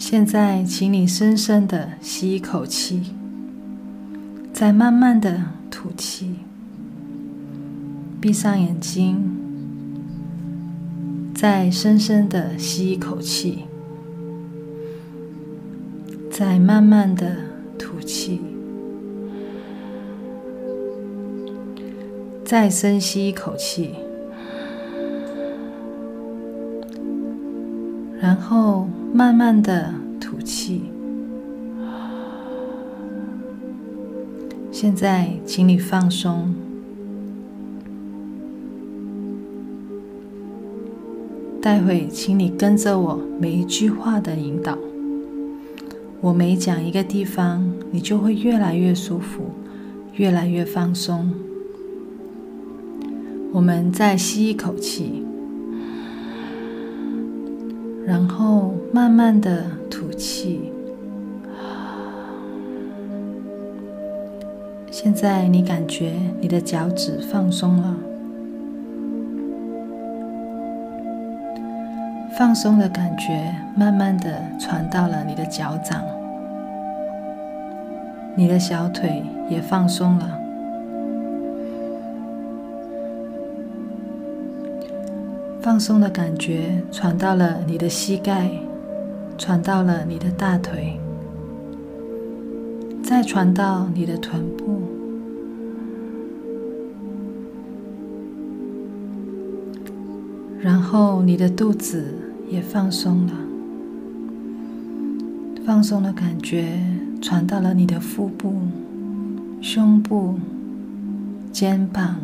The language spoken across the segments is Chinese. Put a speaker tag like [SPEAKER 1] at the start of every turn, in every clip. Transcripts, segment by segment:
[SPEAKER 1] 现在，请你深深的吸一口气，再慢慢的吐气。闭上眼睛，再深深的吸一口气，再慢慢的吐气。再深吸一口气，然后。慢慢的吐气。现在，请你放松。待会，请你跟着我每一句话的引导。我每讲一个地方，你就会越来越舒服，越来越放松。我们再吸一口气。然后慢慢的吐气。现在你感觉你的脚趾放松了，放松的感觉慢慢的传到了你的脚掌，你的小腿也放松了。放松的感觉传到了你的膝盖，传到了你的大腿，再传到你的臀部，然后你的肚子也放松了。放松的感觉传到了你的腹部、胸部、肩膀，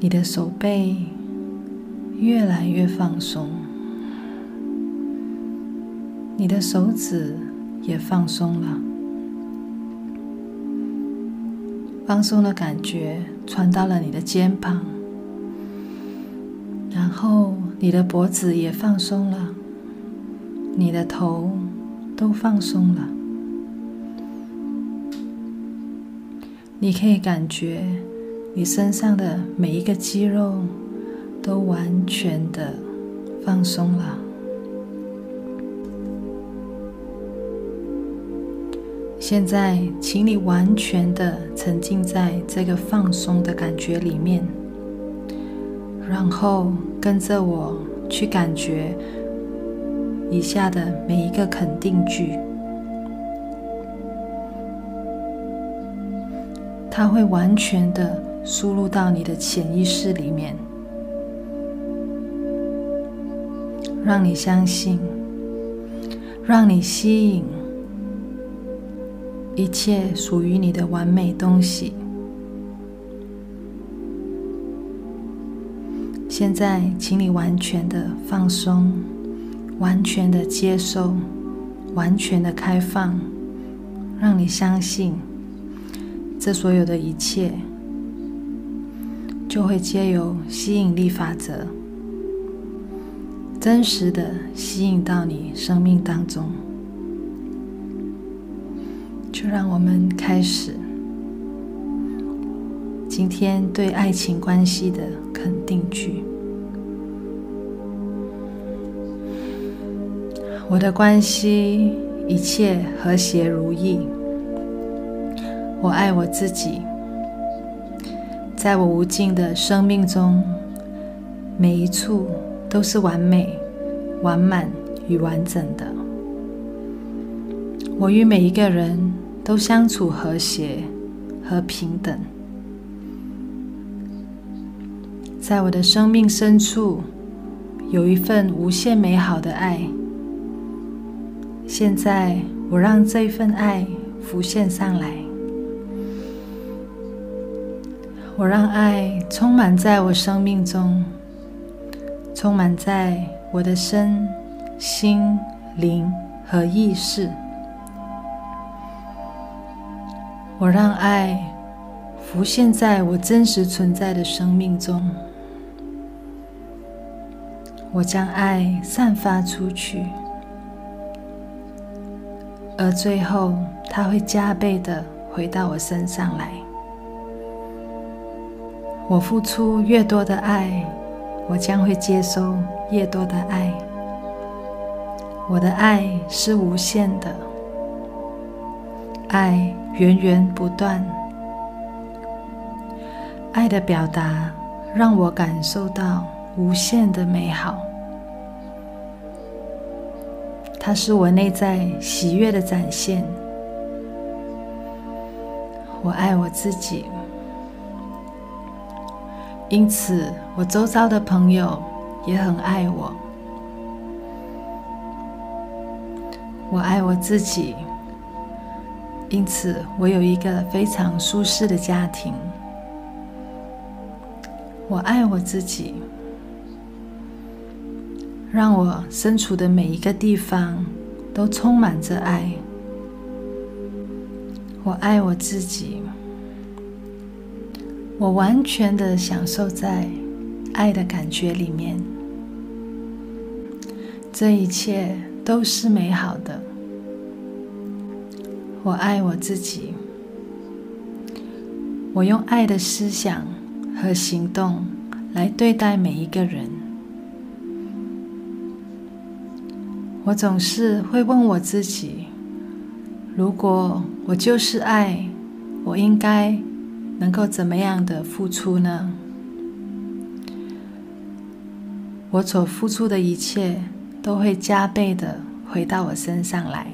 [SPEAKER 1] 你的手背。越来越放松，你的手指也放松了，放松的感觉传到了你的肩膀，然后你的脖子也放松了，你的头都放松了，你可以感觉你身上的每一个肌肉。都完全的放松了。现在，请你完全的沉浸在这个放松的感觉里面，然后跟着我去感觉以下的每一个肯定句，它会完全的输入到你的潜意识里面。让你相信，让你吸引一切属于你的完美东西。现在，请你完全的放松，完全的接受，完全的开放，让你相信，这所有的一切就会皆由吸引力法则。真实的吸引到你生命当中，就让我们开始今天对爱情关系的肯定句。我的关系一切和谐如意，我爱我自己，在我无尽的生命中，每一处。都是完美、完满与完整的。我与每一个人都相处和谐和平等。在我的生命深处，有一份无限美好的爱。现在，我让这份爱浮现上来。我让爱充满在我生命中。充满在我的身心灵和意识，我让爱浮现在我真实存在的生命中，我将爱散发出去，而最后它会加倍的回到我身上来。我付出越多的爱。我将会接收越多的爱，我的爱是无限的，爱源源不断，爱的表达让我感受到无限的美好。它是我内在喜悦的展现。我爱我自己，因此我周遭的朋友也很爱我。我爱我自己，因此我有一个非常舒适的家庭。我爱我自己。让我身处的每一个地方都充满着爱。我爱我自己，我完全的享受在爱的感觉里面。这一切都是美好的。我爱我自己，我用爱的思想和行动来对待每一个人。我总是会问我自己：如果我就是爱，我应该能够怎么样的付出呢？我所付出的一切都会加倍的回到我身上来。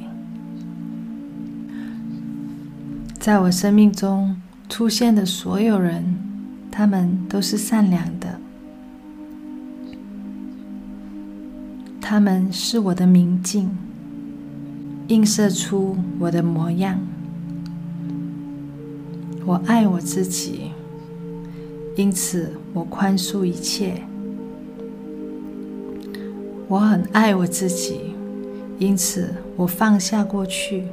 [SPEAKER 1] 在我生命中出现的所有人，他们都是善良的。他们是我的明镜，映射出我的模样。我爱我自己，因此我宽恕一切。我很爱我自己，因此我放下过去。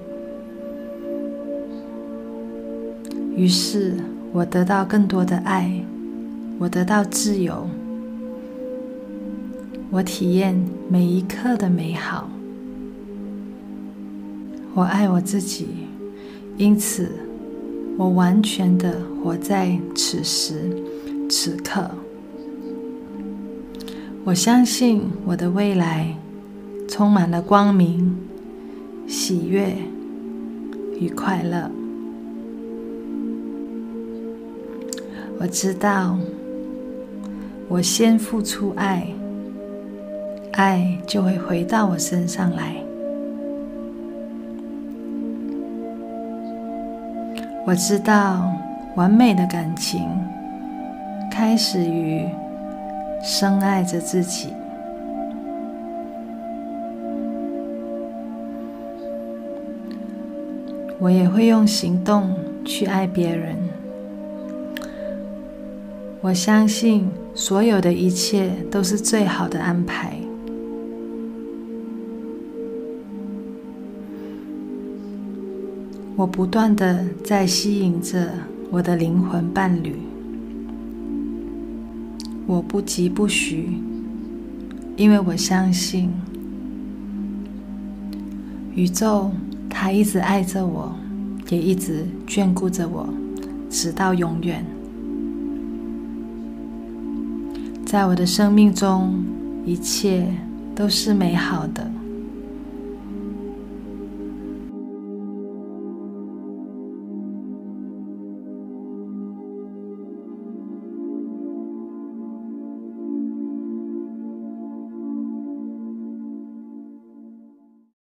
[SPEAKER 1] 于是我得到更多的爱，我得到自由。我体验每一刻的美好。我爱我自己，因此我完全的活在此时此刻。我相信我的未来充满了光明、喜悦与快乐。我知道，我先付出爱。爱就会回到我身上来。我知道，完美的感情开始于深爱着自己。我也会用行动去爱别人。我相信，所有的一切都是最好的安排。我不断的在吸引着我的灵魂伴侣，我不疾不徐，因为我相信宇宙，它一直爱着我，也一直眷顾着我，直到永远。在我的生命中，一切都是美好的。